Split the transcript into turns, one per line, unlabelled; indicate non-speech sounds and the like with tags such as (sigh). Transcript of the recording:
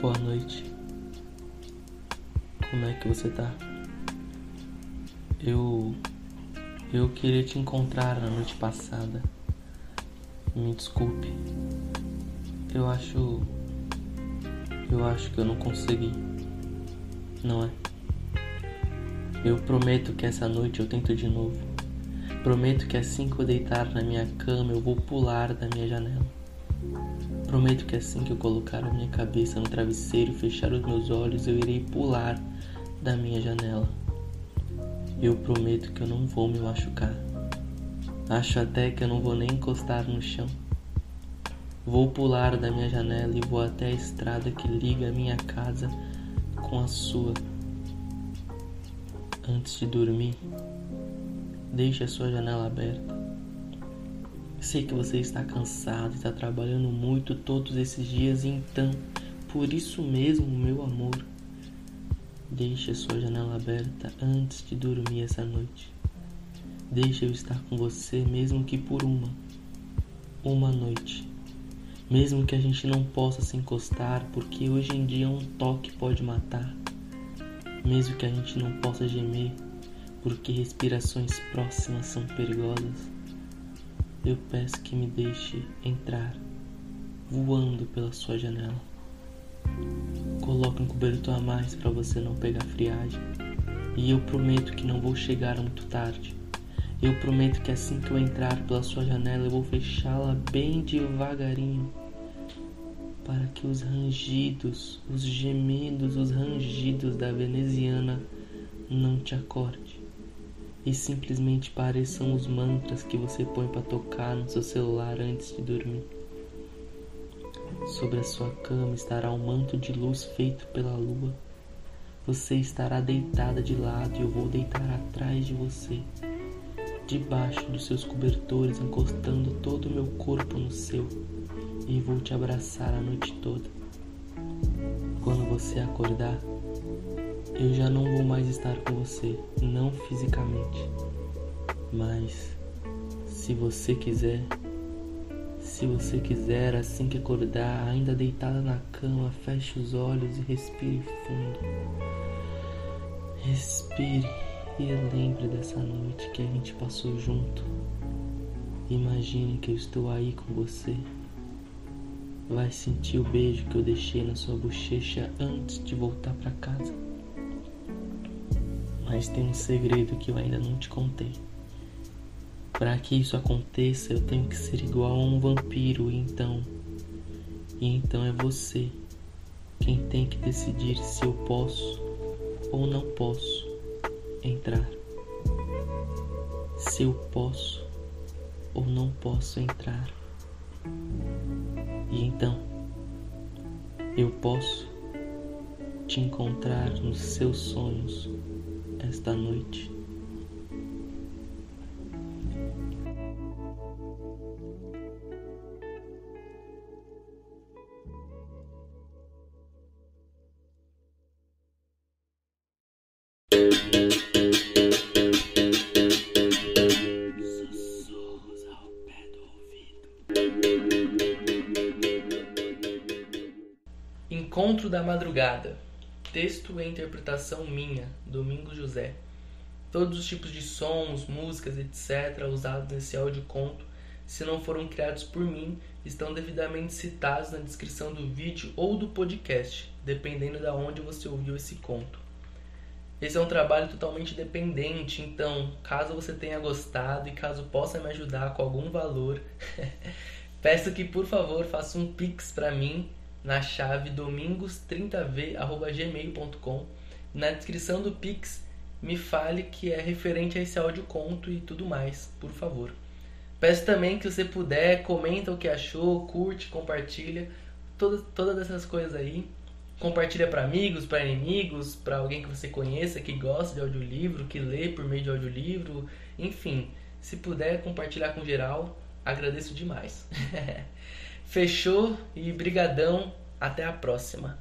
Boa noite. Como é que você tá? Eu. Eu queria te encontrar na noite passada. Me desculpe. Eu acho. Eu acho que eu não consegui. Não é? Eu prometo que essa noite eu tento de novo. Prometo que assim que eu deitar na minha cama eu vou pular da minha janela. Prometo que assim que eu colocar a minha cabeça no travesseiro e fechar os meus olhos, eu irei pular da minha janela. Eu prometo que eu não vou me machucar. Acho até que eu não vou nem encostar no chão. Vou pular da minha janela e vou até a estrada que liga a minha casa com a sua. Antes de dormir, deixe a sua janela aberta. Sei que você está cansado, está trabalhando muito todos esses dias, então, por isso mesmo, meu amor, deixe a sua janela aberta antes de dormir essa noite. Deixe eu estar com você, mesmo que por uma, uma noite. Mesmo que a gente não possa se encostar, porque hoje em dia um toque pode matar. Mesmo que a gente não possa gemer, porque respirações próximas são perigosas eu peço que me deixe entrar voando pela sua janela. Coloque um cobertor a mais para você não pegar friagem. E eu prometo que não vou chegar muito tarde. Eu prometo que assim que eu entrar pela sua janela, eu vou fechá-la bem devagarinho. Para que os rangidos, os gemidos, os rangidos da veneziana não te acorde e simplesmente pareçam os mantras que você põe para tocar no seu celular antes de dormir. Sobre a sua cama estará um manto de luz feito pela lua. Você estará deitada de lado e eu vou deitar atrás de você, debaixo dos seus cobertores, encostando todo o meu corpo no seu, e vou te abraçar a noite toda. Quando você acordar, eu já não vou mais estar com você, não fisicamente. Mas se você quiser, se você quiser, assim que acordar, ainda deitada na cama, feche os olhos e respire fundo. Respire e lembre dessa noite que a gente passou junto. Imagine que eu estou aí com você. Vai sentir o beijo que eu deixei na sua bochecha antes de voltar para casa. Mas tem um segredo que eu ainda não te contei. Para que isso aconteça, eu tenho que ser igual a um vampiro, e então. E então é você quem tem que decidir se eu posso ou não posso entrar. Se eu posso ou não posso entrar. E então, eu posso te encontrar nos seus sonhos esta noite. Encontro da Madrugada. Texto e interpretação minha, Domingo José. Todos os tipos de sons, músicas, etc., usados nesse audioconto, se não foram criados por mim, estão devidamente citados na descrição do vídeo ou do podcast, dependendo de onde você ouviu esse conto. Esse é um trabalho totalmente dependente, então, caso você tenha gostado e caso possa me ajudar com algum valor, (laughs) peço que por favor faça um pix para mim na chave domingos30v@gmail.com. Na descrição do pix me fale que é referente a esse áudio conto e tudo mais, por favor. Peço também que você puder, comenta o que achou, curte, compartilha. todas, todas essas coisas aí. Compartilha para amigos, para inimigos, para alguém que você conheça, que gosta de audiolivro, que lê por meio de audiolivro, enfim. Se puder compartilhar com geral, agradeço demais. (laughs) Fechou e brigadão, até a próxima.